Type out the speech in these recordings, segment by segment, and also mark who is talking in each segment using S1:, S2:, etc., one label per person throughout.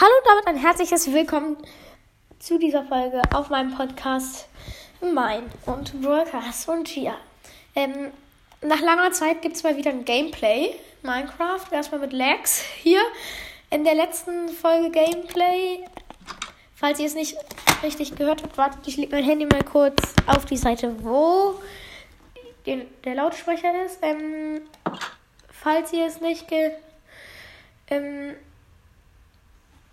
S1: Hallo und damit ein herzliches Willkommen zu dieser Folge auf meinem Podcast Mein und Broadcast. Und ja, ähm, nach langer Zeit gibt es mal wieder ein Gameplay. Minecraft, erstmal mit Lags. Hier in der letzten Folge Gameplay. Falls ihr es nicht richtig gehört habt, wartet, ich lege mein Handy mal kurz auf die Seite, wo den, der Lautsprecher ist. Ähm, falls ihr es nicht ge, ähm,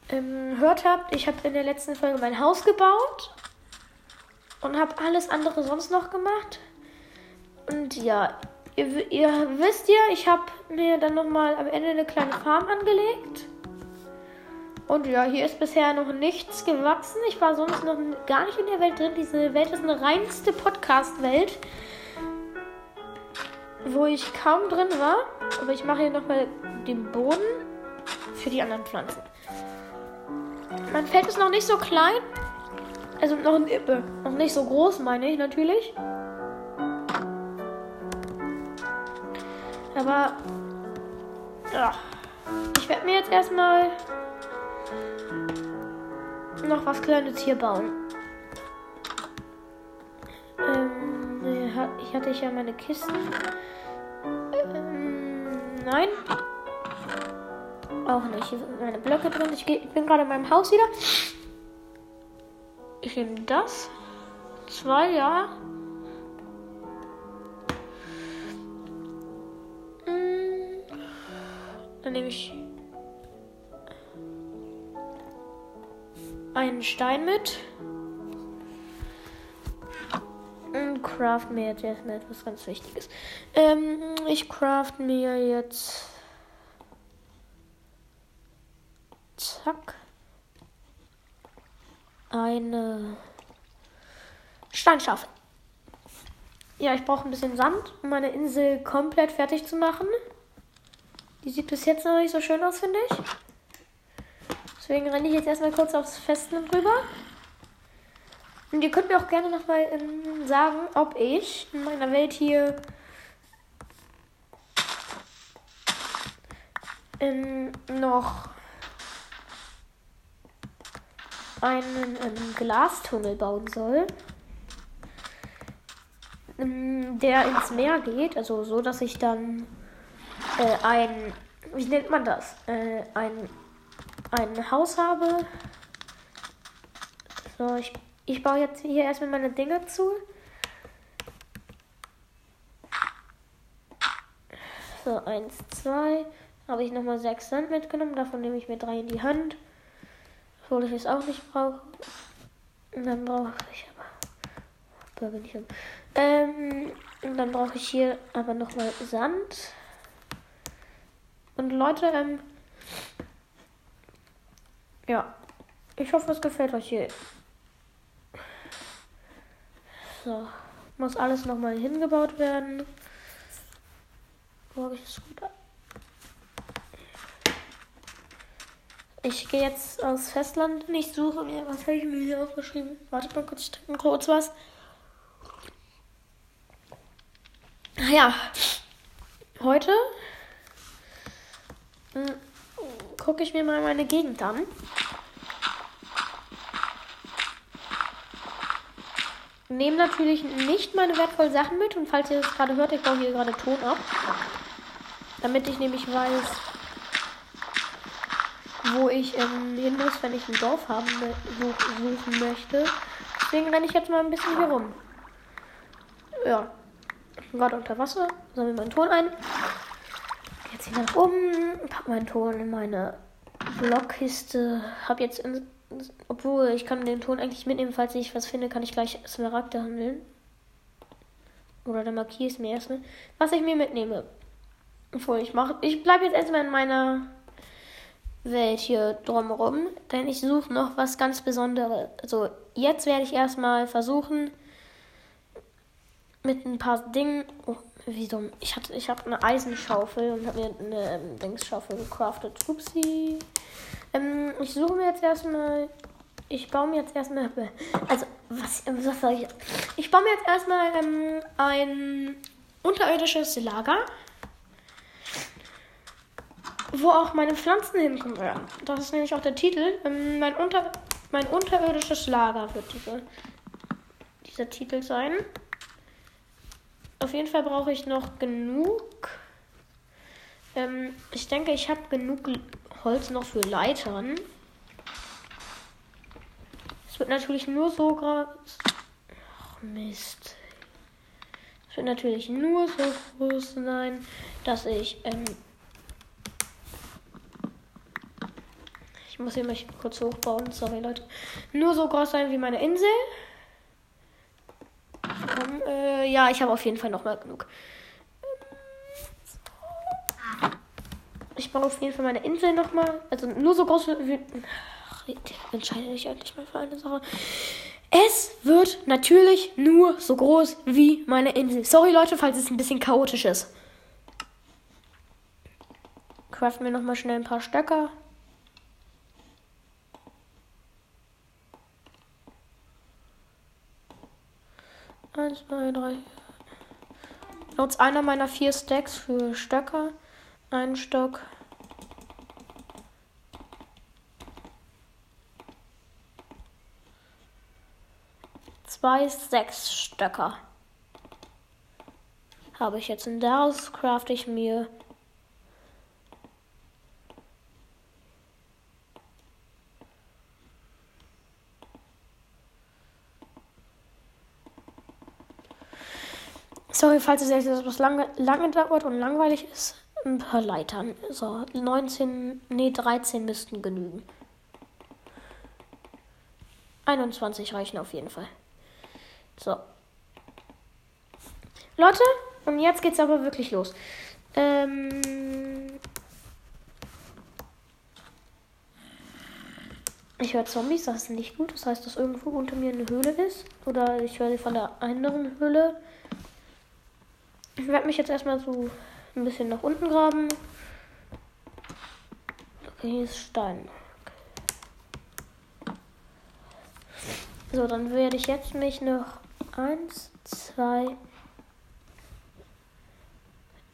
S1: ähm, hört habt, ich habe in der letzten Folge mein Haus gebaut und habe alles andere sonst noch gemacht. Und ja, ihr, ihr wisst ja, ich habe mir dann nochmal am Ende eine kleine Farm angelegt. Und ja, hier ist bisher noch nichts gewachsen. Ich war sonst noch gar nicht in der Welt drin. Diese Welt ist eine reinste Podcast-Welt, wo ich kaum drin war. Aber ich mache hier nochmal den Boden für die anderen Pflanzen. Mein Feld ist noch nicht so klein. Also noch ein Ippe. Noch nicht so groß, meine ich natürlich. Aber ja, ich werde mir jetzt erstmal noch was Kleines hier bauen. Ähm, ich hatte ja meine Kisten. Ähm, nein. Auch nicht. Hier sind meine Blöcke drin. Ich, ich bin gerade in meinem Haus wieder. Ich nehme das. Zwei, ja. Hm. Dann nehme ich einen Stein mit. Und craft mir jetzt erstmal etwas ganz Wichtiges. Ähm, ich craft mir jetzt. Zack. Eine Steinschaufel. Ja, ich brauche ein bisschen Sand, um meine Insel komplett fertig zu machen. Die sieht bis jetzt noch nicht so schön aus, finde ich. Deswegen renne ich jetzt erstmal kurz aufs Festland rüber. Und ihr könnt mir auch gerne nochmal ähm, sagen, ob ich in meiner Welt hier ähm, noch einen ähm, Glastunnel bauen soll, ähm, der ins Meer geht. Also so, dass ich dann äh, ein, wie nennt man das? Äh, ein ein Haus habe. So, ich, ich baue jetzt hier erstmal meine Dinge zu. So, eins, zwei. Habe ich nochmal sechs Sand mitgenommen. Davon nehme ich mir drei in die Hand. Obwohl ich es auch nicht brauche. Und dann brauche ich aber. Bin ich ähm, und dann brauche ich hier aber nochmal Sand. Und Leute, ähm, ja, ich hoffe, es gefällt euch hier. So, muss alles nochmal hingebaut werden. Guck ich es gut an. Ich gehe jetzt aus Festland. Ich suche mir, was habe ich mir hier aufgeschrieben? Wartet mal kurz, ich trinke kurz was. Ja, heute hm, gucke ich mir mal meine Gegend an. Nehme natürlich nicht meine wertvollen Sachen mit und falls ihr das gerade hört, ich baue hier gerade Ton ab. Damit ich nämlich weiß, wo ich ähm, hin muss, wenn ich ein Dorf haben suchen möchte. Deswegen renne ich jetzt mal ein bisschen hier rum. Ja. Gerade unter Wasser, sammle meinen Ton ein. Jetzt hier nach oben, pack meinen Ton in meine Blockkiste. Hab jetzt in obwohl, ich kann den Ton eigentlich mitnehmen, falls ich was finde, kann ich gleich Smaragde handeln. Oder dann markiere ich es mir erstmal. Was ich mir mitnehme. Obwohl, ich mache. Ich bleibe jetzt erstmal in meiner Welt hier drumherum. Denn ich suche noch was ganz Besonderes. Also, jetzt werde ich erstmal versuchen, mit ein paar Dingen. Oh, wie dumm. Ich, hatte, ich habe eine Eisenschaufel und habe mir eine ähm, Dingsschaufel gecraftet. Upsi. Ähm, ich suche mir jetzt erstmal. Ich baue mir jetzt erstmal. Also, was, was soll ich? Ich baue mir jetzt erstmal ähm, ein unterirdisches Lager. Wo auch meine Pflanzen hinkommen werden. Das ist nämlich auch der Titel. Ähm, mein, unter, mein unterirdisches Lager wird diese, dieser Titel sein. Auf jeden Fall brauche ich noch genug. Ähm, ich denke, ich habe genug Holz noch für Leitern. Es wird natürlich nur so groß. Ach, Mist. Es wird natürlich nur so groß sein, dass ich. Ähm ich muss hier mich kurz hochbauen. Sorry, Leute. Nur so groß sein wie meine Insel. Um, äh, ja, ich habe auf jeden Fall noch mal genug. Ich baue auf jeden Fall meine Insel noch mal. Also nur so groß wie. Ach, entscheide dich endlich mal für eine Sache. Es wird natürlich nur so groß wie meine Insel. Sorry Leute, falls es ein bisschen chaotisch ist. Craften wir noch mal schnell ein paar Stöcker. Eins, zwei, drei. Nutze einer meiner vier Stacks für Stöcker. Ein Stock. Zwei sechs Stöcker. Habe ich jetzt und daraus crafte ich mir Sorry, falls es etwas lange, lange dauert und langweilig ist. Ein paar Leitern. So, 19, nee, 13 müssten genügen. 21 reichen auf jeden Fall. So. Leute, und jetzt geht's aber wirklich los. Ähm. Ich höre Zombies, das ist nicht gut. Das heißt, dass irgendwo unter mir eine Höhle ist. Oder ich höre sie von der anderen Höhle. Ich werde mich jetzt erstmal so ein bisschen nach unten graben. Okay, hier ist Stein. So, dann werde ich jetzt mich noch eins, zwei,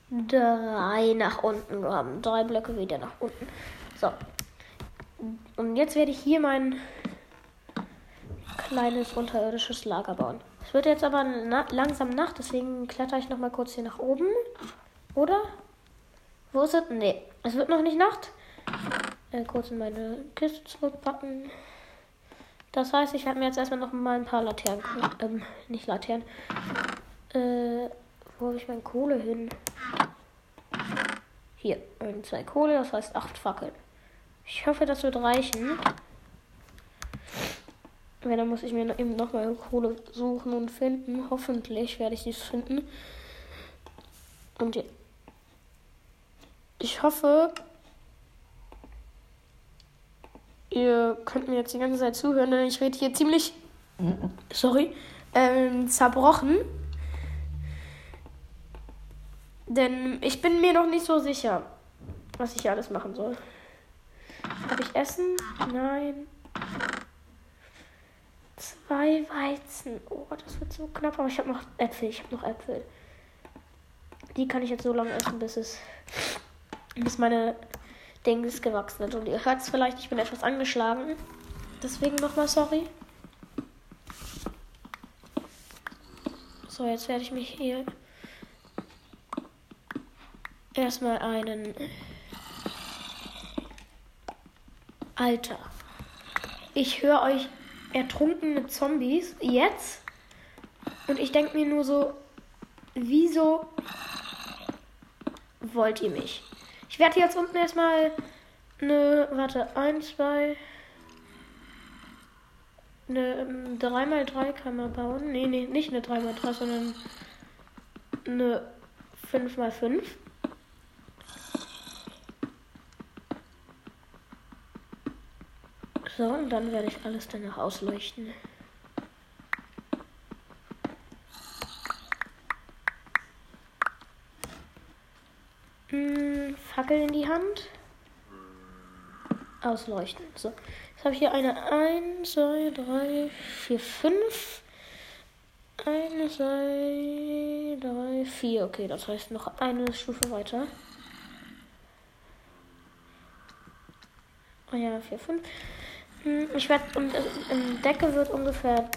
S1: drei nach unten graben. Drei Blöcke wieder nach unten. So. Und jetzt werde ich hier mein kleines unterirdisches Lager bauen. Es wird jetzt aber na langsam Nacht, deswegen kletter ich noch mal kurz hier nach oben. Oder? Wo ist es? Nee, es wird noch nicht Nacht. Äh, kurz in meine Kiste zurückpacken. Das heißt, ich werde mir jetzt erstmal noch mal ein paar Laternen. Ähm, nicht Laternen. Äh, wo habe ich meine Kohle hin? Hier, ein, zwei Kohle, das heißt acht Fackeln. Ich hoffe, das wird reichen. Wenn, dann muss ich mir eben nochmal Kohle suchen und finden. Hoffentlich werde ich dies finden. Und ich hoffe, ihr könnt mir jetzt die ganze Zeit zuhören, denn ich rede hier ziemlich, sorry, ähm, zerbrochen. Denn ich bin mir noch nicht so sicher, was ich hier alles machen soll. Habe ich Essen? Nein. Zwei Weizen. Oh, das wird so knapp. Aber ich habe noch Äpfel. Ich habe noch Äpfel. Die kann ich jetzt so lange essen, bis es. bis meine Dings gewachsen sind. Und ihr hört es vielleicht, ich bin etwas angeschlagen. Deswegen nochmal sorry. So, jetzt werde ich mich hier erstmal einen. Alter. Ich höre euch ertrunkene Zombies jetzt. Und ich denke mir nur so, wieso wollt ihr mich? Ich werde jetzt unten erstmal eine, warte, 1, 2, eine 3x3 kann man bauen. Nee, nee, nicht eine 3x3, sondern eine 5x5. So, und dann werde ich alles danach ausleuchten. Hm, Fackel in die Hand. Ausleuchten. So. Jetzt habe ich hier eine 1, 2, 3, 4, 5. 1, 2, 3, 4. Okay, das heißt noch eine Stufe weiter. Oh ja, 4, 5. Hm, Ich werde, und in Decke wird ungefähr.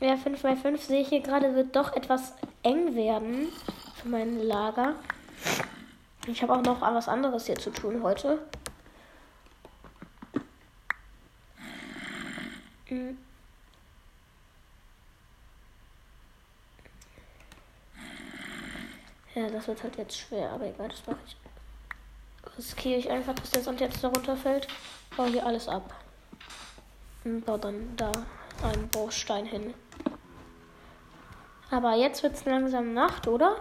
S1: Ja, 5 bei 5 sehe ich hier gerade, wird doch etwas eng werden für mein Lager. Ich habe auch noch was anderes hier zu tun heute. Hm. Ja, das wird halt jetzt schwer, aber egal, das mache ich. Riskiere ich einfach, dass der Sand jetzt da runterfällt. Baue hier alles ab. Und baue dann da einen Baustein hin. Aber jetzt wird es langsam Nacht, oder?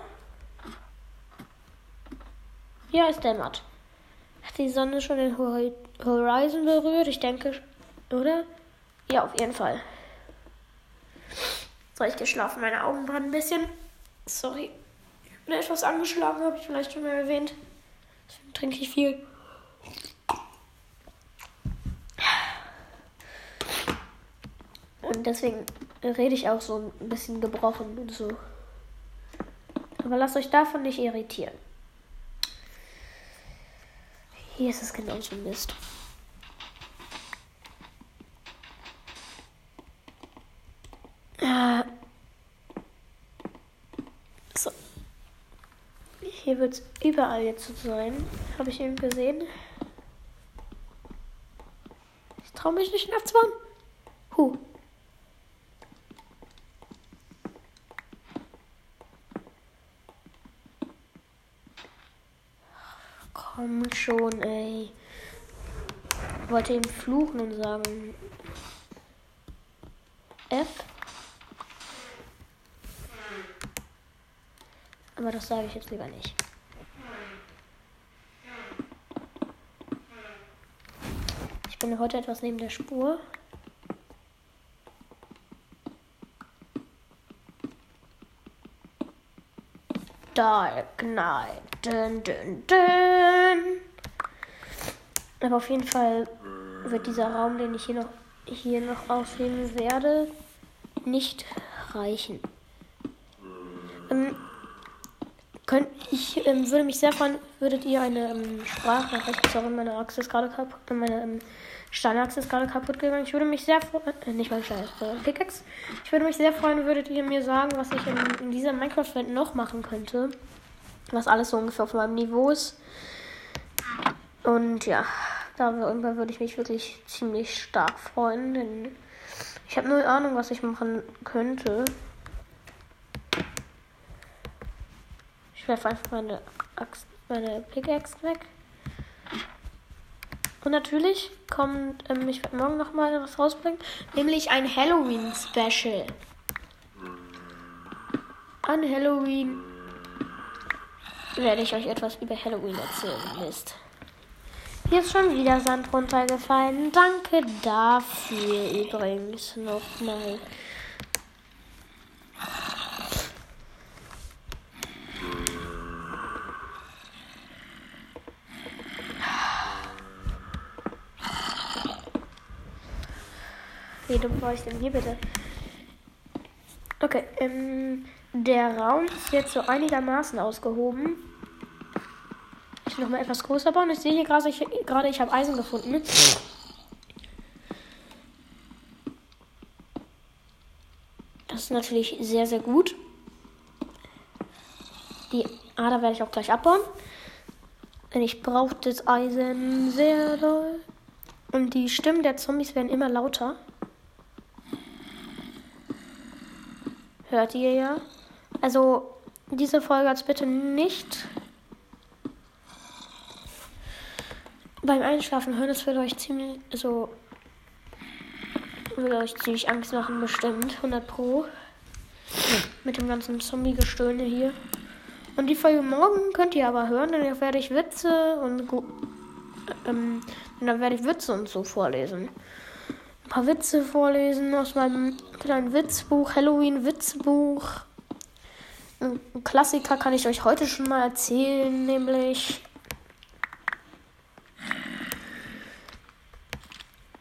S1: Ja, es dämmert. Hat die Sonne schon den Hori- Horizon berührt? Ich denke, oder? Ja, auf jeden Fall. So, ich geschlafen, meine Augen waren ein bisschen. Sorry. Ich bin etwas angeschlagen, habe ich vielleicht schon mal erwähnt. Deswegen trinke ich viel. Und deswegen rede ich auch so ein bisschen gebrochen und so. Aber lasst euch davon nicht irritieren. Hier ist es genauso Mist. Äh. So. Es überall jetzt so sein. Habe ich eben gesehen. Ich traue mich nicht nachzubauen. Huh. Komm schon, ey. Ich wollte ihm fluchen und sagen. F. Aber das sage ich jetzt lieber nicht. Bin heute etwas neben der Spur. Dark Knight. Dun, dun, dun. Aber auf jeden Fall wird dieser Raum, den ich hier noch, hier noch ausheben werde, nicht reichen. Ähm, könnt, ich ähm, würde mich sehr freuen, würdet ihr eine ähm, Sprachnachricht, sorry, meine Achse ist gerade kaputt, meine ähm, Steinachse ist gerade kaputt gegangen. Ich würde mich sehr freuen, äh, nicht meine Steinachse, sondern Pickaxe. Ich würde mich sehr freuen, würdet ihr mir sagen, was ich in, in dieser Minecraft-Welt noch machen könnte. Was alles so ungefähr auf meinem Niveau ist. Und ja, darüber würde ich mich wirklich ziemlich stark freuen, denn ich habe null Ahnung, was ich machen könnte. Ich werfe einfach meine Axt, meine Pickaxe weg. Und natürlich kommt, ähm, ich werde morgen nochmal was rausbringen, nämlich ein Halloween-Special. An Halloween werde ich euch etwas über Halloween erzählen. Mist. Hier ist schon wieder Sand runtergefallen. Danke dafür übrigens nochmal. Wie dumm war ich denn hier bitte? Okay, ähm, der Raum ist jetzt so einigermaßen ausgehoben. Ich will noch mal etwas größer bauen. Ich sehe hier gerade, ich, gerade, ich habe Eisen gefunden. Das ist natürlich sehr, sehr gut. Die Ader werde ich auch gleich abbauen. Denn ich brauche das Eisen sehr doll. Und die Stimmen der Zombies werden immer lauter. Hört ihr ja. Also, diese Folge hat bitte nicht beim Einschlafen hören. Das wird euch ziemlich, so, würde euch ziemlich Angst machen, bestimmt. 100 Pro. Mit dem ganzen Zombie-Gestöhne hier. Und die Folge morgen könnt ihr aber hören, denn da werde ich Witze und ähm, dann werde ich Witze und so vorlesen. Paar Witze vorlesen aus meinem kleinen Witzbuch, Halloween-Witzbuch. Ein Klassiker kann ich euch heute schon mal erzählen, nämlich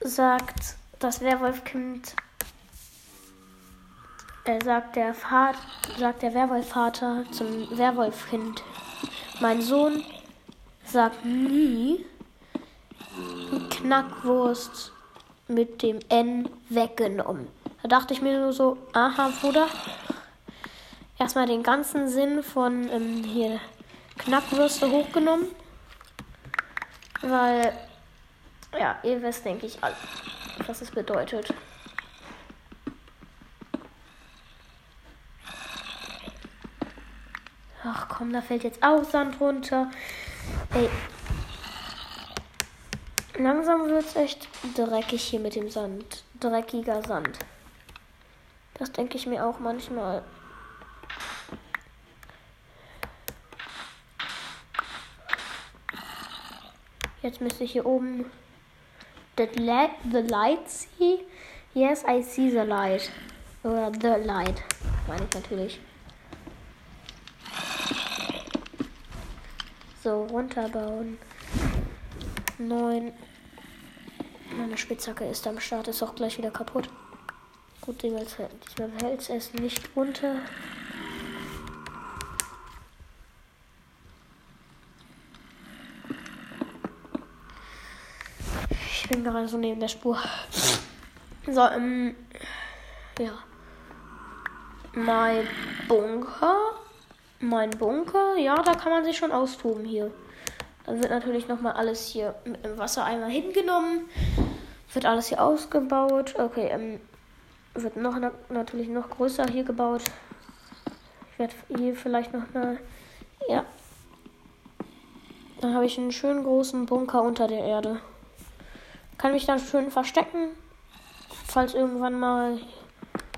S1: sagt das Werwolfkind, äh, sagt der Vater, sagt der Werwolfvater zum Werwolfkind, Mein Sohn sagt nie Knackwurst mit dem N weggenommen. Da dachte ich mir nur so, aha, Bruder. Erstmal den ganzen Sinn von ähm, hier Knackwürste hochgenommen. Weil, ja, ihr wisst, denke ich, was es bedeutet. Ach komm, da fällt jetzt auch Sand runter. Ey. Langsam wird es echt dreckig hier mit dem Sand. Dreckiger Sand. Das denke ich mir auch manchmal. Jetzt müsste ich hier oben the light, the light see. Yes, I see the light. Oder the light. Meine ich natürlich. So, runterbauen. Neun. Meine Spitzhacke ist am Start, ist auch gleich wieder kaputt. Gut, diesmal fällt es nicht runter. Ich bin gerade so neben der Spur. So, ähm, ja. Mein Bunker. Mein Bunker, ja, da kann man sich schon austoben hier. Dann wird natürlich nochmal alles hier mit einem Wassereimer hingenommen. Wird alles hier ausgebaut. Okay, ähm, wird noch na natürlich noch größer hier gebaut. Ich werde hier vielleicht noch eine. Ja. Dann habe ich einen schönen großen Bunker unter der Erde. Kann mich dann schön verstecken. Falls irgendwann mal.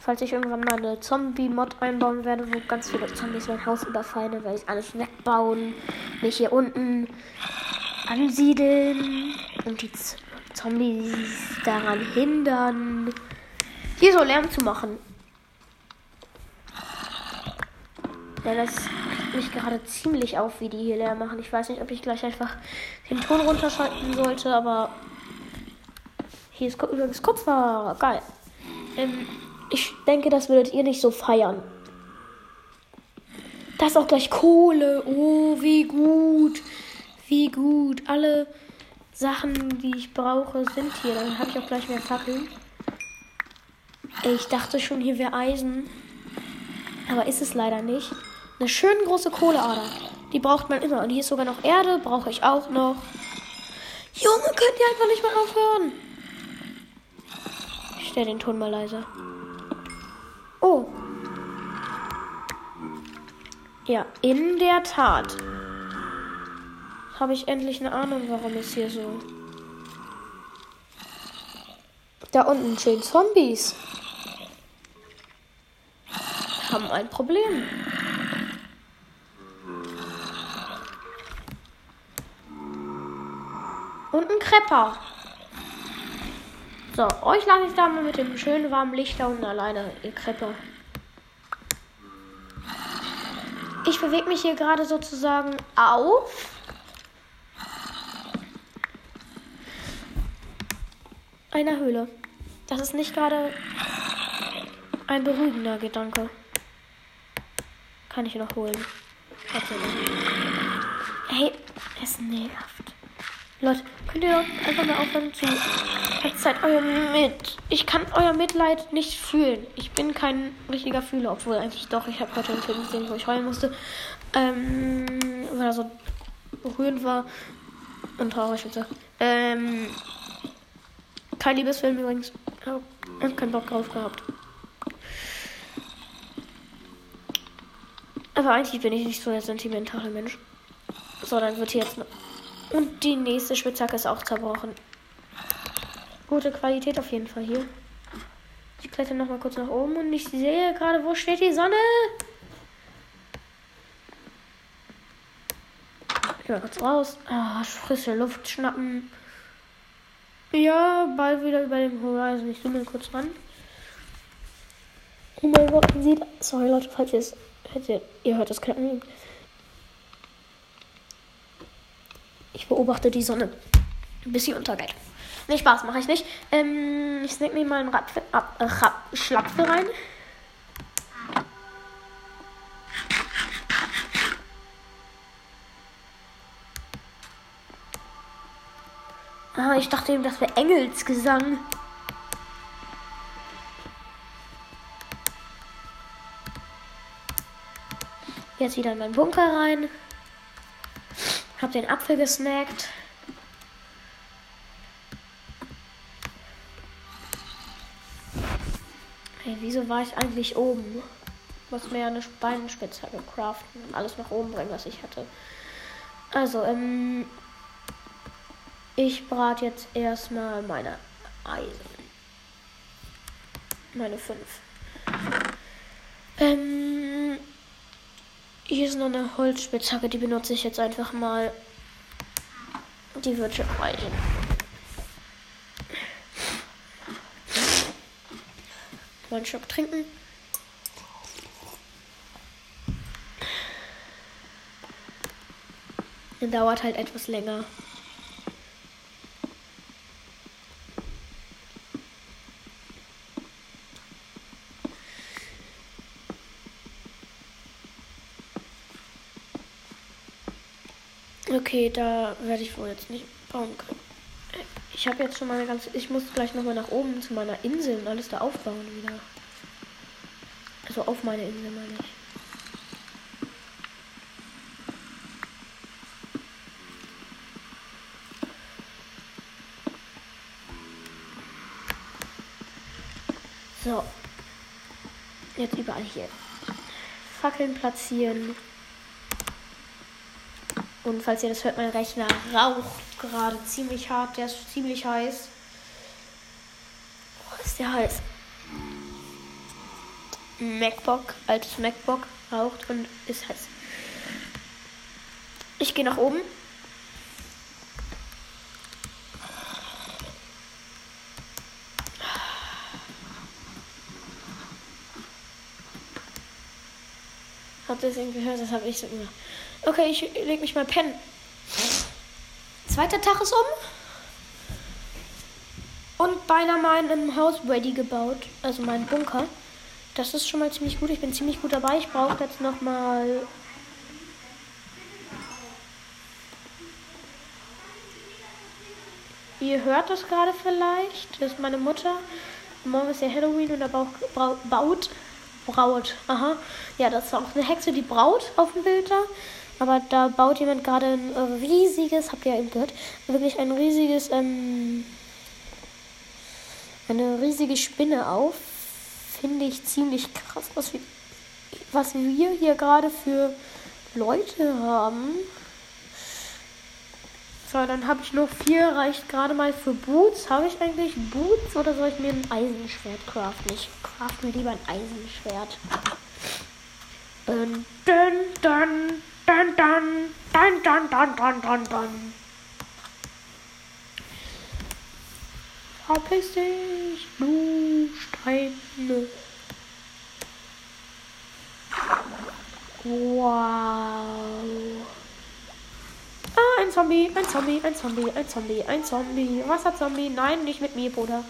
S1: Falls ich irgendwann mal eine Zombie-Mod einbauen werde, wo ganz viele Zombies mein Haus überfallen, werde ich alles wegbauen. Mich hier unten ansiedeln. Und die Zombies daran hindern, hier so Lärm zu machen. Ja, das mich gerade ziemlich auf, wie die hier Lärm machen. Ich weiß nicht, ob ich gleich einfach den Ton runterschalten sollte, aber hier ist übrigens Kupfer. Geil. Ähm, ich denke, das würdet ihr nicht so feiern. Da ist auch gleich Kohle. Oh, wie gut. Wie gut. Alle Sachen, die ich brauche, sind hier. Dann habe ich auch gleich mehr Fackeln. Ich dachte schon, hier wäre Eisen. Aber ist es leider nicht. Eine schön große Kohleader. Die braucht man immer. Und hier ist sogar noch Erde. Brauche ich auch noch. Junge, könnt ihr einfach nicht mal aufhören? Ich stelle den Ton mal leiser. Oh. Ja, in der Tat. Habe ich endlich eine Ahnung, warum es hier so. Da unten stehen Zombies haben ein Problem. Und ein Krepper. So, euch lasse ich da mal mit dem schönen warmen Licht da unten alleine, ihr Krepper. Ich bewege mich hier gerade sozusagen auf. Einer Höhle. Das ist nicht gerade ein beruhigender Gedanke. Kann ich noch holen. Hey, es nervt. Leute, könnt ihr einfach mal aufhören zu. Verzeiht euer Mit. Ich kann euer Mitleid nicht fühlen. Ich bin kein richtiger Fühler, obwohl eigentlich doch. Ich habe heute einen Film gesehen, wo ich heulen musste. Ähm, weil er so berührend war und traurig und so. Ähm, kein Liebesfilm übrigens. Ich habe keinen Bock drauf gehabt. Aber eigentlich bin ich nicht so der sentimentale Mensch. So, dann wird hier jetzt. Noch und die nächste Spitzhacke ist auch zerbrochen. Gute Qualität auf jeden Fall hier. Ich kletter noch mal kurz nach oben und ich sehe gerade, wo steht die Sonne? Ich mal kurz raus. Ah, frische Luft schnappen. Ja, bald wieder über dem Horizon. Ich zoome kurz ran. Oh mein Gott, man sieht. Sorry Leute, falls ihr es ihr hört das Knacken. Ich beobachte die Sonne, bis sie untergeht. Nee, Spaß mache ich nicht. Ähm, ich snack mir mal einen Rapfe, ab, äh, Rap, Schlapfe rein. Ah, ich dachte eben, das wäre Engelsgesang. Jetzt wieder in meinen Bunker rein. Hab den Apfel gesnackt. Hey, wieso war ich eigentlich oben? Muss mir ja eine Beinspitzhacke craften und alles nach oben bringen, was ich hatte. Also, ähm, ich brate jetzt erstmal meine Eisen. Meine fünf. Ähm, hier ist noch eine Holzspitzhacke, die benutze ich jetzt einfach mal. Die wird schon reichen. Mal einen Schluck trinken. Dauert halt etwas länger. Okay, da werde ich wohl jetzt nicht bauen können. Ich habe jetzt schon meine ganze. Ich muss gleich nochmal nach oben zu meiner Insel und alles da aufbauen wieder. Also auf meine Insel meine ich. So. Jetzt überall hier. Fackeln platzieren. Und falls ihr das hört, mein Rechner raucht gerade ziemlich hart. Der ist ziemlich heiß. Boah, ist der heiß. MacBook, altes MacBook, raucht und ist heiß. Ich gehe nach oben. Habt ihr es gehört? Das habe ich so immer. Okay, ich leg mich mal pennen. Zweiter Tag ist um. Und beinahe mein Haus ready gebaut. Also mein Bunker. Das ist schon mal ziemlich gut. Ich bin ziemlich gut dabei. Ich brauche jetzt noch mal Ihr hört das gerade vielleicht. Das ist meine Mutter. Morgen ist ja Halloween und da baut, braut. Aha. Ja, das ist auch eine Hexe, die braut auf dem Bild da. Aber da baut jemand gerade ein riesiges, habt ihr ja eben gehört, wirklich ein riesiges, ähm, eine riesige Spinne auf. Finde ich ziemlich krass, was wir, was wir hier gerade für Leute haben. So, dann habe ich noch vier, reicht gerade mal für Boots. Habe ich eigentlich Boots oder soll ich mir ein Eisenschwert craften? Ich craft mir lieber ein Eisenschwert. Dun, dun, dun. Dun, dun, dun, dun, dun, dun, dun, dun. Verpiss dich, du Steine. Wow. Ah, ein Zombie, ein Zombie, ein Zombie, ein Zombie, ein Zombie. Wasserzombie. Nein, nicht mit mir, Bruder.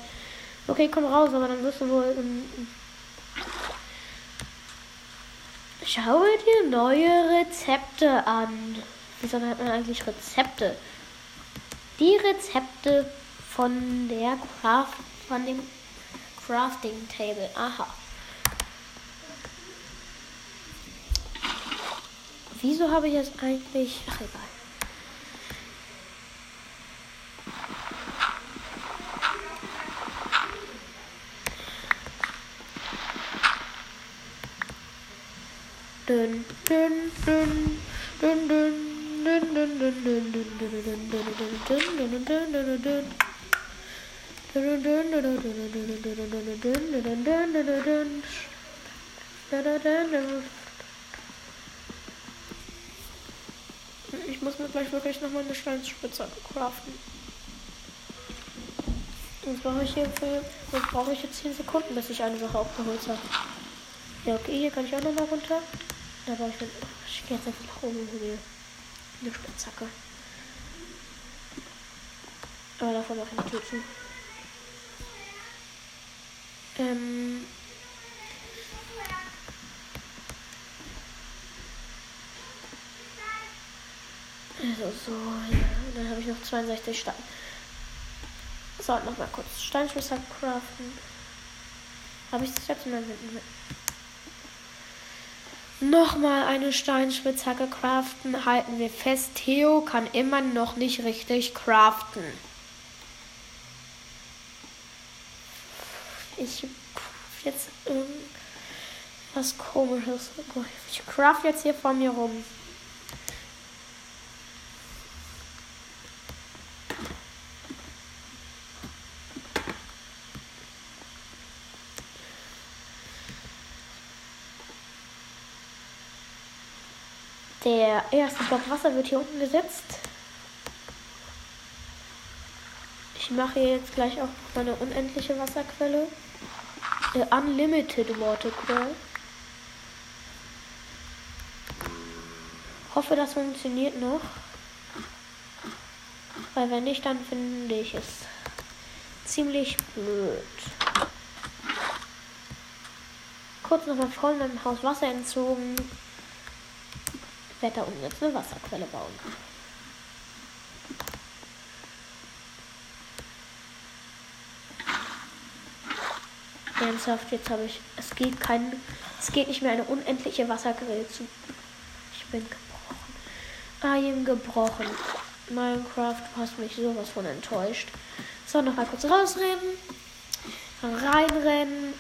S1: Okay, komm raus, aber dann wirst du wohl im Schaue dir neue Rezepte an. Wieso nennt man eigentlich Rezepte? Die Rezepte von der Craft, von dem Crafting Table. Aha. Wieso habe ich jetzt eigentlich. Ach egal. Ich muss mir gleich wirklich noch mal eine Steinspitze craften. Das brauche ich hier für. Das brauche ich jetzt 10 Sekunden, bis ich eine Sache aufgeholt habe. Ja, okay, hier kann ich auch noch mal runter. Aber ich, bin, ich gehe jetzt einfach nach oben und hole eine Spitzhacke. Aber davon mache ich eine Tür zu. Ähm. Also so, ja. dann habe ich noch 62 Steine. So, nochmal kurz Steinschlüssel craften. Habe ich das letzte Mal mit. Nochmal eine Steinspitzhacke craften. Halten wir fest, Theo kann immer noch nicht richtig craften. Ich jetzt irgendwas komisches. Ich craft jetzt hier vor mir rum. Der erste Block Wasser wird hier unten gesetzt. Ich mache jetzt gleich auch meine unendliche Wasserquelle. Der Unlimited Water Quell. Hoffe, das funktioniert noch. Weil wenn nicht, dann finde ich es ziemlich blöd. Kurz nochmal voll in meinem Haus Wasser entzogen werde da unten jetzt eine Wasserquelle bauen. Ernsthaft, jetzt habe ich. Es geht kein. Es geht nicht mehr eine unendliche Wasserquelle zu. Ich bin gebrochen. I am gebrochen. Minecraft, du hast mich sowas von enttäuscht. So, noch mal kurz rausrennen. Reinrennen.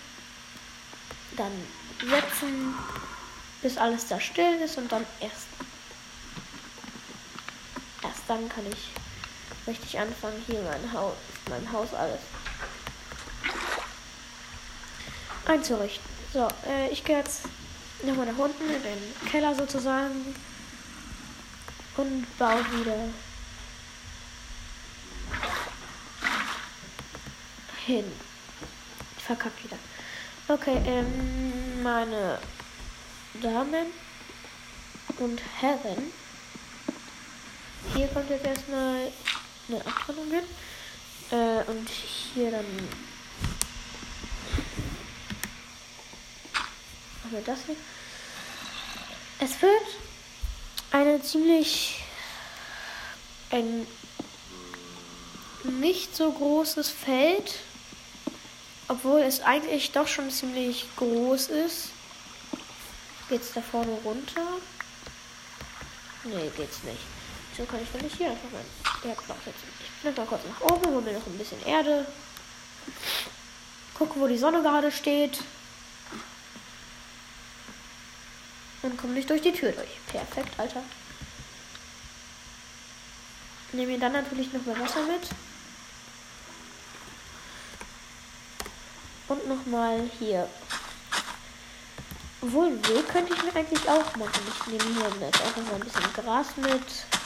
S1: Dann setzen bis alles da still ist und dann erst dann kann ich richtig anfangen hier mein Haus mein Haus alles einzurichten. So, äh, ich gehe jetzt nochmal nach unten in den Keller sozusagen und baue wieder hin. Ich verkacke wieder. Okay, ähm, meine Damen und Herren. Hier kommt jetzt erstmal eine Abtrennung hin. Äh, und hier dann machen wir das hier. Es wird eine ziemlich ein nicht so großes Feld, obwohl es eigentlich doch schon ziemlich groß ist. Geht's da vorne runter? Nee, geht's nicht. So kann ich nicht hier einfach mal Erdblock setzen. Ich bin mal kurz nach oben, hole mir noch ein bisschen Erde. Gucke, wo die Sonne gerade steht. Und komme nicht durch die Tür durch. Perfekt, Alter. Nehme mir dann natürlich noch mal Wasser mit. Und nochmal hier obwohl, Weg könnte ich mir eigentlich auch machen. Ich nehme hier jetzt einfach mal ein bisschen Gras mit.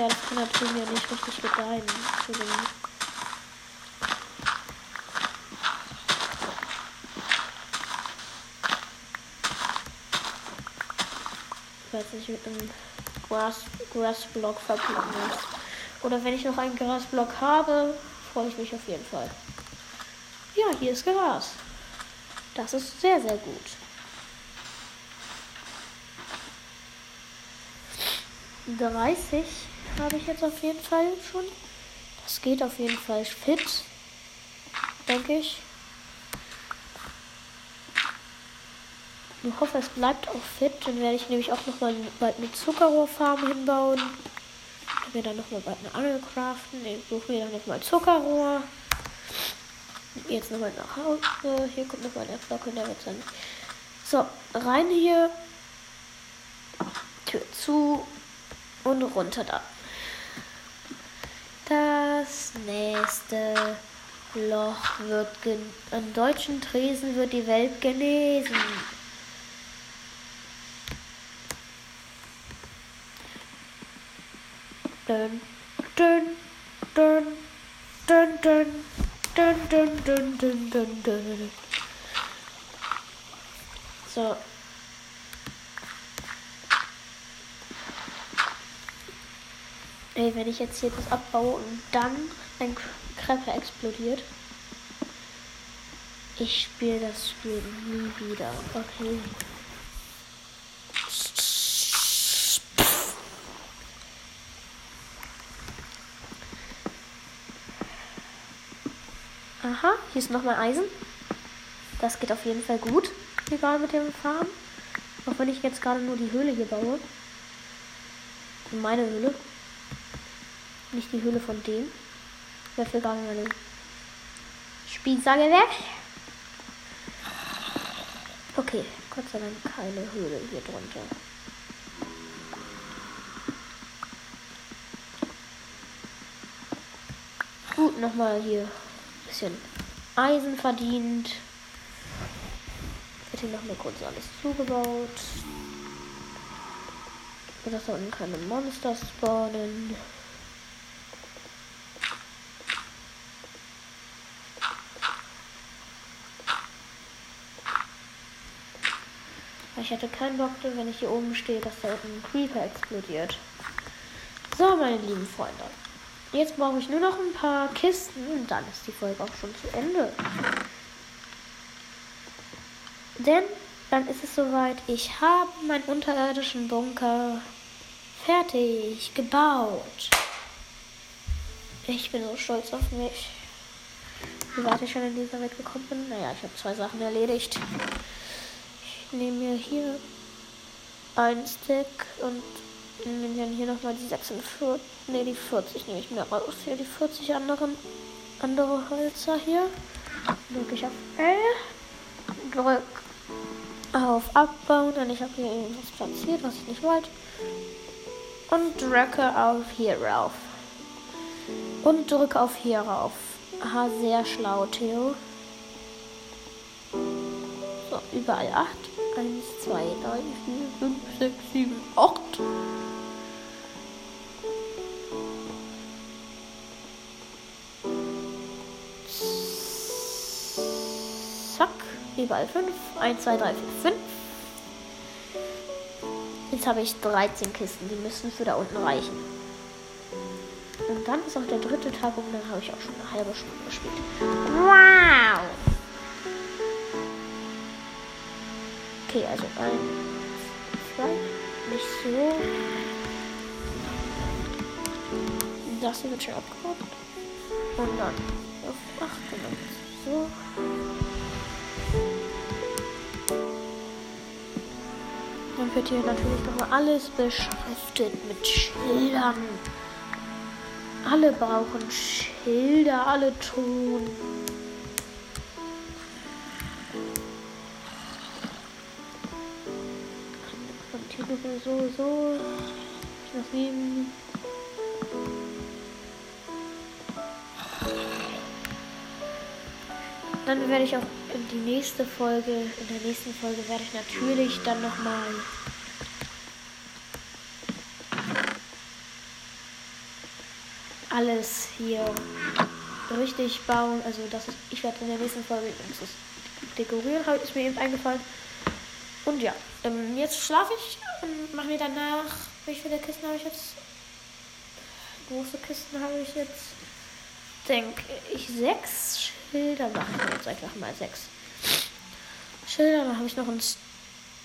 S1: Ja, das kann natürlich ja nicht richtig gedeihen. Ich weiß nicht, mit einem Gras, Grasblock verpacken muss. Oder wenn ich noch einen Grasblock habe, freue ich mich auf jeden Fall. Ja, hier ist Gras. Das ist sehr, sehr gut. Dreißig habe ich jetzt auf jeden Fall schon. Das geht auf jeden Fall fit, denke ich. Ich hoffe, es bleibt auch fit. Dann werde ich nämlich auch noch mal bald eine Zuckerrohrfarm hinbauen. Dann wir dann noch mal bald eine Angel craften. Ich suche mir dann noch mal Zuckerrohr. Jetzt nochmal nach Hause. Hier kommt nochmal der Flocke, der wird dann. So, rein hier. Tür zu. Und runter da. Das nächste Loch wird an deutschen Tresen wird die Welt genesen. Dun, dun, dun, dun, dun. Dun, dun, dun, dun, dun, dun. So. Ey, wenn ich jetzt hier das abbaue und dann ein Krepper explodiert. Ich spiele das Spiel nie wieder. Okay. Aha, hier ist nochmal Eisen. Das geht auf jeden Fall gut. Egal mit dem Farm. Auch wenn ich jetzt gerade nur die Höhle hier baue. Meine Höhle. Nicht die Höhle von dem. Dafür gar meine Spielsache weg. Okay, Gott sei Dank keine Höhle hier drunter. Gut, nochmal hier ein bisschen Eisen verdient. Wird hier nochmal kurz alles zugebaut. Dass da keine Monster spawnen. Ich hätte keinen Bock, wenn ich hier oben stehe, dass da unten ein Creeper explodiert. So, meine lieben Freunde. Jetzt brauche ich nur noch ein paar Kisten und dann ist die Folge auch schon zu Ende. Denn dann ist es soweit. Ich habe meinen unterirdischen Bunker fertig gebaut. Ich bin so stolz auf mich. Wie weit ich schon in dieser Welt gekommen bin? Naja, ich habe zwei Sachen erledigt. Nehme mir hier ein Stick und nehme dann hier nochmal die 46. Ne, die 40 nehme ich mir raus. Hier die 40 anderen andere Hölzer hier. Drücke ich auf L. Drück auf Abbauen. Und ich habe hier irgendwas platziert, was ich nicht wollte. Und drücke auf hier rauf. Und drücke auf hier rauf. Aha, sehr schlau, Theo. So, überall 8. 1, 2, 3, 4, 5, 6, 7, 8. Zack, überall 5. 1, 2, 3, 4, 5. Jetzt habe ich 13 Kisten, die müssen für da unten reichen. Und dann ist auch der dritte Tag und dann habe ich auch schon eine halbe Stunde gespielt. Wow! Okay, also eins, zwei, nicht so. Das hier wird schon abgebaut. Und dann auf 8 und so. Dann wird hier natürlich nochmal alles beschriftet mit Schildern. Alle brauchen Schilder, alle tun. Und so, so. Das nehmen. Dann werde ich auch in die nächste Folge, in der nächsten Folge werde ich natürlich dann nochmal alles hier richtig bauen. Also das ist, ich werde in der nächsten Folge das dekorieren, ist mir eben eingefallen. Und ja, ähm, jetzt schlafe ich und mache mir danach. Wie viele Kisten habe ich jetzt? Große Kisten habe ich jetzt. Denke ich sechs Schilder mache ich jetzt einfach mal sechs. Schilder, dann habe ich noch ein.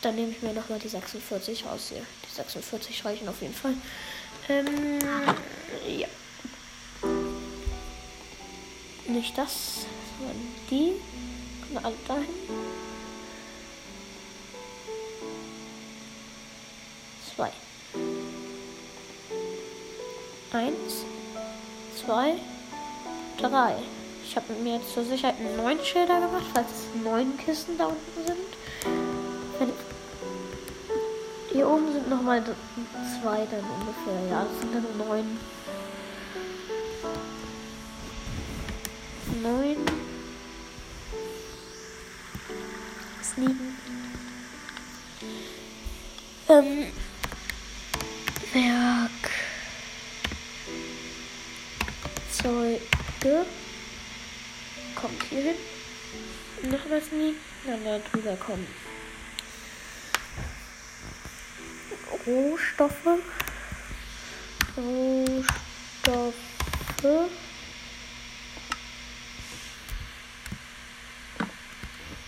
S1: Dann nehme ich mir noch mal die 46 raus hier. Die 46 reichen auf jeden Fall. Ähm, ja. Nicht das, sondern die. Kommen alle dahin. Zwei. Eins, zwei, drei. Ich habe mir jetzt zur Sicherheit neun Schilder gemacht, falls es neun Kisten da unten sind. Hier oben sind nochmal zwei dann ungefähr. Ja, das sind dann neun. Neun. Sneaken. Ähm. Werk. Zeuge. Kommt hier hin. Noch was nie. Dann da drüber kommen. Rohstoffe. Rohstoffe.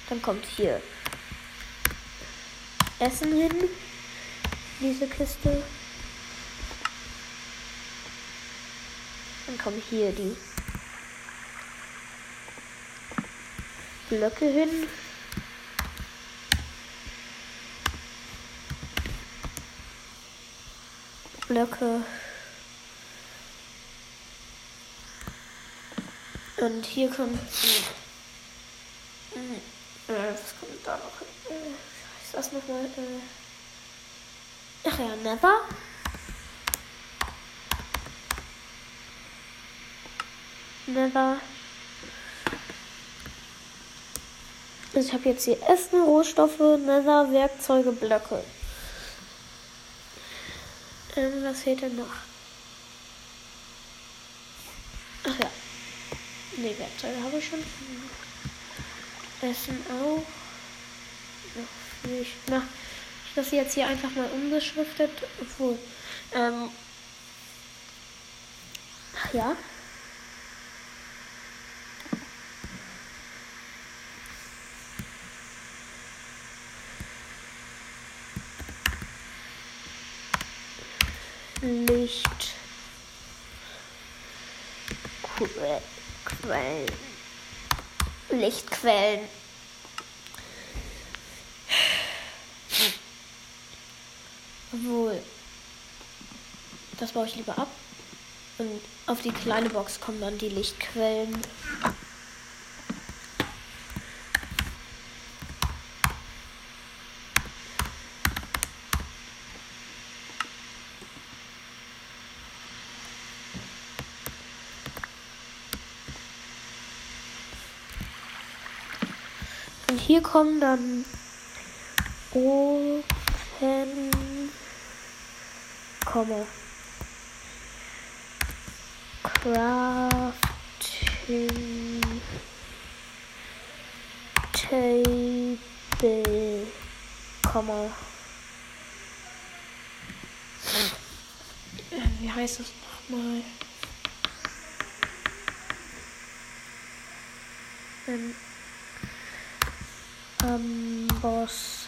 S1: Dann kommt hier Essen hin. Diese Kiste. Kommen hier die Blöcke hin. Blöcke. Und hier kommt. Äh, was kommt da noch? Äh, ist das nochmal? Äh, ach ja, Nether. Also ich habe jetzt hier Essen, Rohstoffe, Nether, Werkzeuge, Blöcke. Ähm, was fehlt denn noch? Ach ja. Ne, Werkzeuge habe ich schon. Essen auch. Ich das jetzt hier einfach mal unbeschriftet. Obwohl. Ähm. Ach ja. Licht. Quellen. Lichtquellen. Obwohl. Das baue ich lieber ab. Und auf die kleine Box kommen dann die Lichtquellen. Hier kommen dann Ofen, Komma, Crafting Table, Komma. Äh, Wie heißt das nochmal? Ähm, Amboss.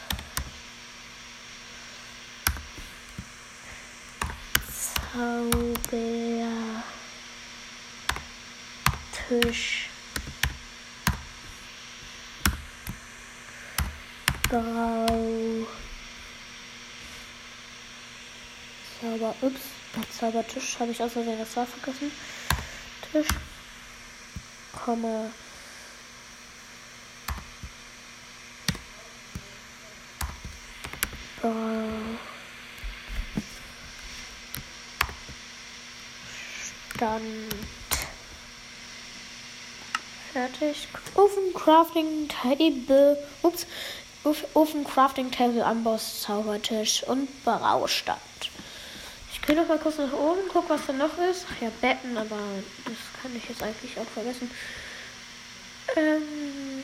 S1: Zauber. Tisch. Brau. Zauber. Ups. Zaubertisch habe ich außerdem das Wasser vergessen. Tisch. Komma. Stand. Fertig. Ofen Crafting Table. Ups. Ofen Crafting Table, Amboss, Zaubertisch und Braustand. Ich gehe noch mal kurz nach oben, guck, was da noch ist. Ach ja, Betten, aber das kann ich jetzt eigentlich auch vergessen. Ähm.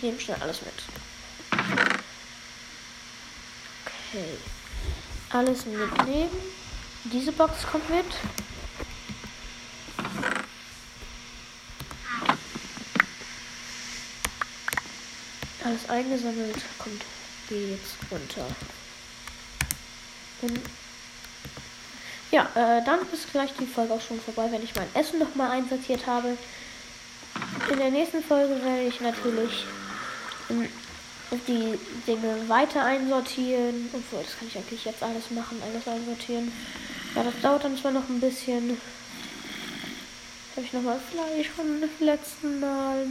S1: Ich nehme schnell alles mit. Okay. Alles mitnehmen. Diese Box kommt mit. Alles eingesammelt kommt jetzt runter. Und ja, äh, dann ist gleich die Folge auch schon vorbei, wenn ich mein Essen nochmal einsortiert habe. In der nächsten Folge werde ich natürlich die Dinge weiter einsortieren. Obwohl, das kann ich eigentlich jetzt alles machen, alles einsortieren. Ja, das dauert dann zwar noch ein bisschen. Habe ich nochmal Fleisch vom letzten Mal.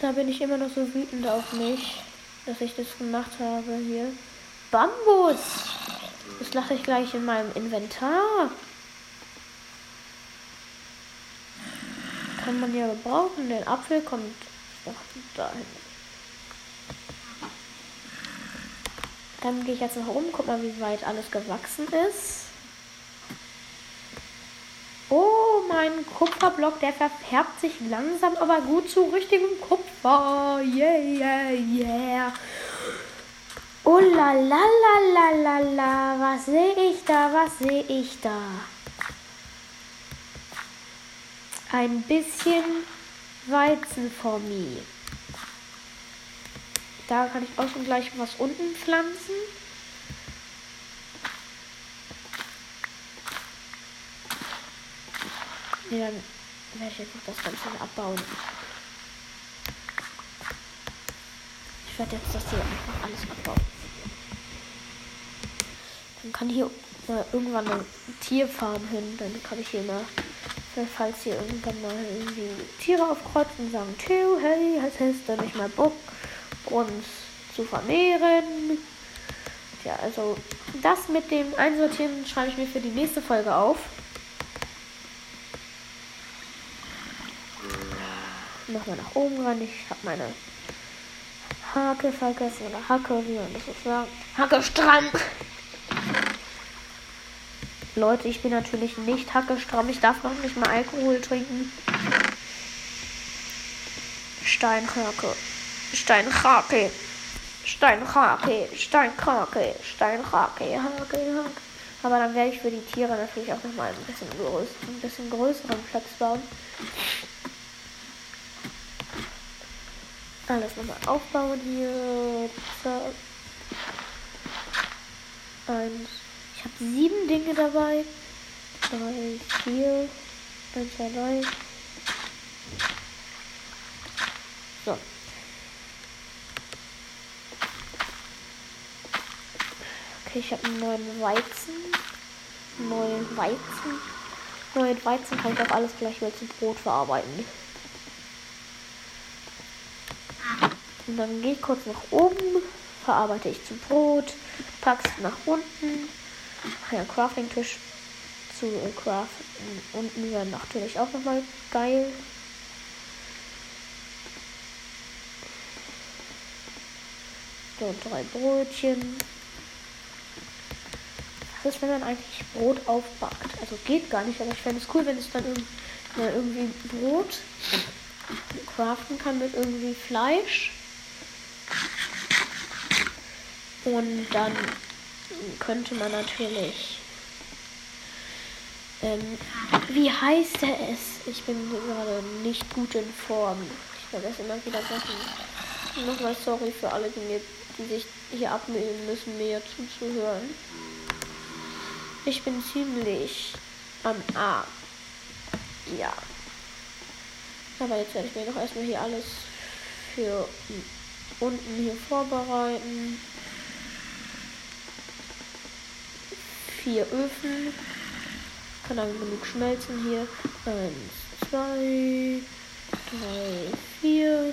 S1: Da bin ich immer noch so wütend auf mich, dass ich das gemacht habe hier. Bambus! Das lache ich gleich in meinem Inventar. Kann man ja gebrauchen. Der Apfel kommt dahin. Dann gehe ich jetzt noch rum, guck mal, wie weit alles gewachsen ist. Oh, mein Kupferblock, der verfärbt sich langsam, aber gut zu richtigem Kupfer. Yeah, yeah, yeah. Oh la la la la la la, was sehe ich da, was sehe ich da? Ein bisschen Weizen vor mir. Da kann ich auch schon gleich was unten pflanzen. Nee, dann werde ich jetzt noch das Ganze abbauen. Ich werde jetzt das hier einfach alles abbauen. Dann kann hier mal irgendwann eine Tierfarm hin. Dann kann ich hier mal, falls hier irgendwann mal irgendwie Tiere aufkreuzen und sagen, Theo, hey, hast du nicht mal Bock, uns zu vermehren? Ja, also das mit dem Einsortieren schreibe ich mir für die nächste Folge auf. Nochmal nach oben ran. Ich habe meine Hake vergessen oder Hacke, wie man das so sagt. Hacke stramm. Leute, ich bin natürlich nicht Hacke stramm. Ich darf noch nicht mal Alkohol trinken. Steinhake. Steinhake. Steinhake. Steinhake. Steinhake. Hake, Hake. Aber dann werde ich für die Tiere natürlich auch nochmal ein bisschen, größ ein bisschen größeren Platz bauen. Alles nochmal aufbauen hier. Zack. Eins. Ich habe sieben Dinge dabei. Drei, vier. Eins, zwei, drei. So. Okay, ich habe einen neuen Weizen. Neuen Weizen. Neuen Weizen kann ich auch alles gleich wieder zu Brot verarbeiten. Und dann gehe ich kurz nach oben, verarbeite ich zu Brot, pack's nach unten. Ja, Crafting-Tisch zu äh, craften. Unten wäre natürlich auch nochmal geil. So, drei Brötchen. Ist, wenn man eigentlich Brot aufbackt? Also geht gar nicht, aber ich fände es cool, wenn es dann irgendwie Brot craften kann mit irgendwie Fleisch. Und dann könnte man natürlich. Ähm, wie heißt er es? Ich bin gerade nicht gut in Form. Ich das immer wieder Sachen. Nochmal sorry für alle, die, mir, die sich hier abmelden müssen, mir zuzuhören. Ich bin ziemlich am A. Ja. Aber jetzt werde ich mir doch erstmal hier alles für unten hier vorbereiten. Vier Öfen. Kann dann genug schmelzen hier. Eins, zwei, drei, vier.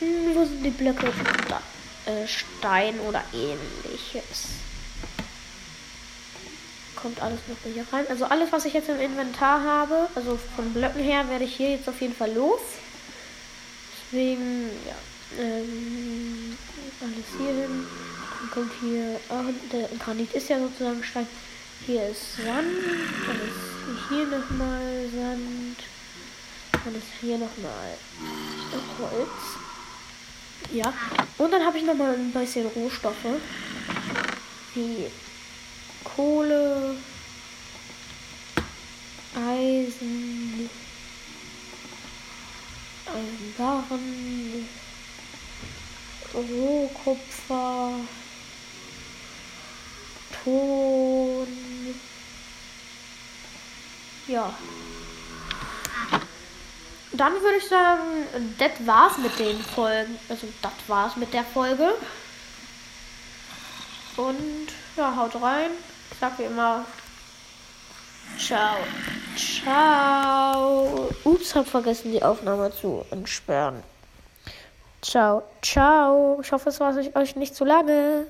S1: Hm, wo sind die Blöcke? Da. Äh, Stein oder ähnliches. Kommt alles noch hier rein. Also alles, was ich jetzt im Inventar habe, also von Blöcken her, werde ich hier jetzt auf jeden Fall los. Deswegen, ja. Ähm, alles hier hin. Dann kommt hier, ah, der Granit ist ja sozusagen Stein. Hier ist Sand, dann ist hier nochmal Sand, dann ist hier nochmal Holz. Ja, und dann habe ich nochmal ein bisschen Rohstoffe, wie Kohle, Eisen, Eisenbarren, Rohkupfer, Ton. Ja. Dann würde ich sagen, das war's mit den Folgen. Also, das war's mit der Folge. Und ja, haut rein. Ich sag wie immer. Ciao. Ciao. Ups, hab vergessen, die Aufnahme zu entsperren. Ciao, ciao. Ich hoffe, es war euch nicht zu lange.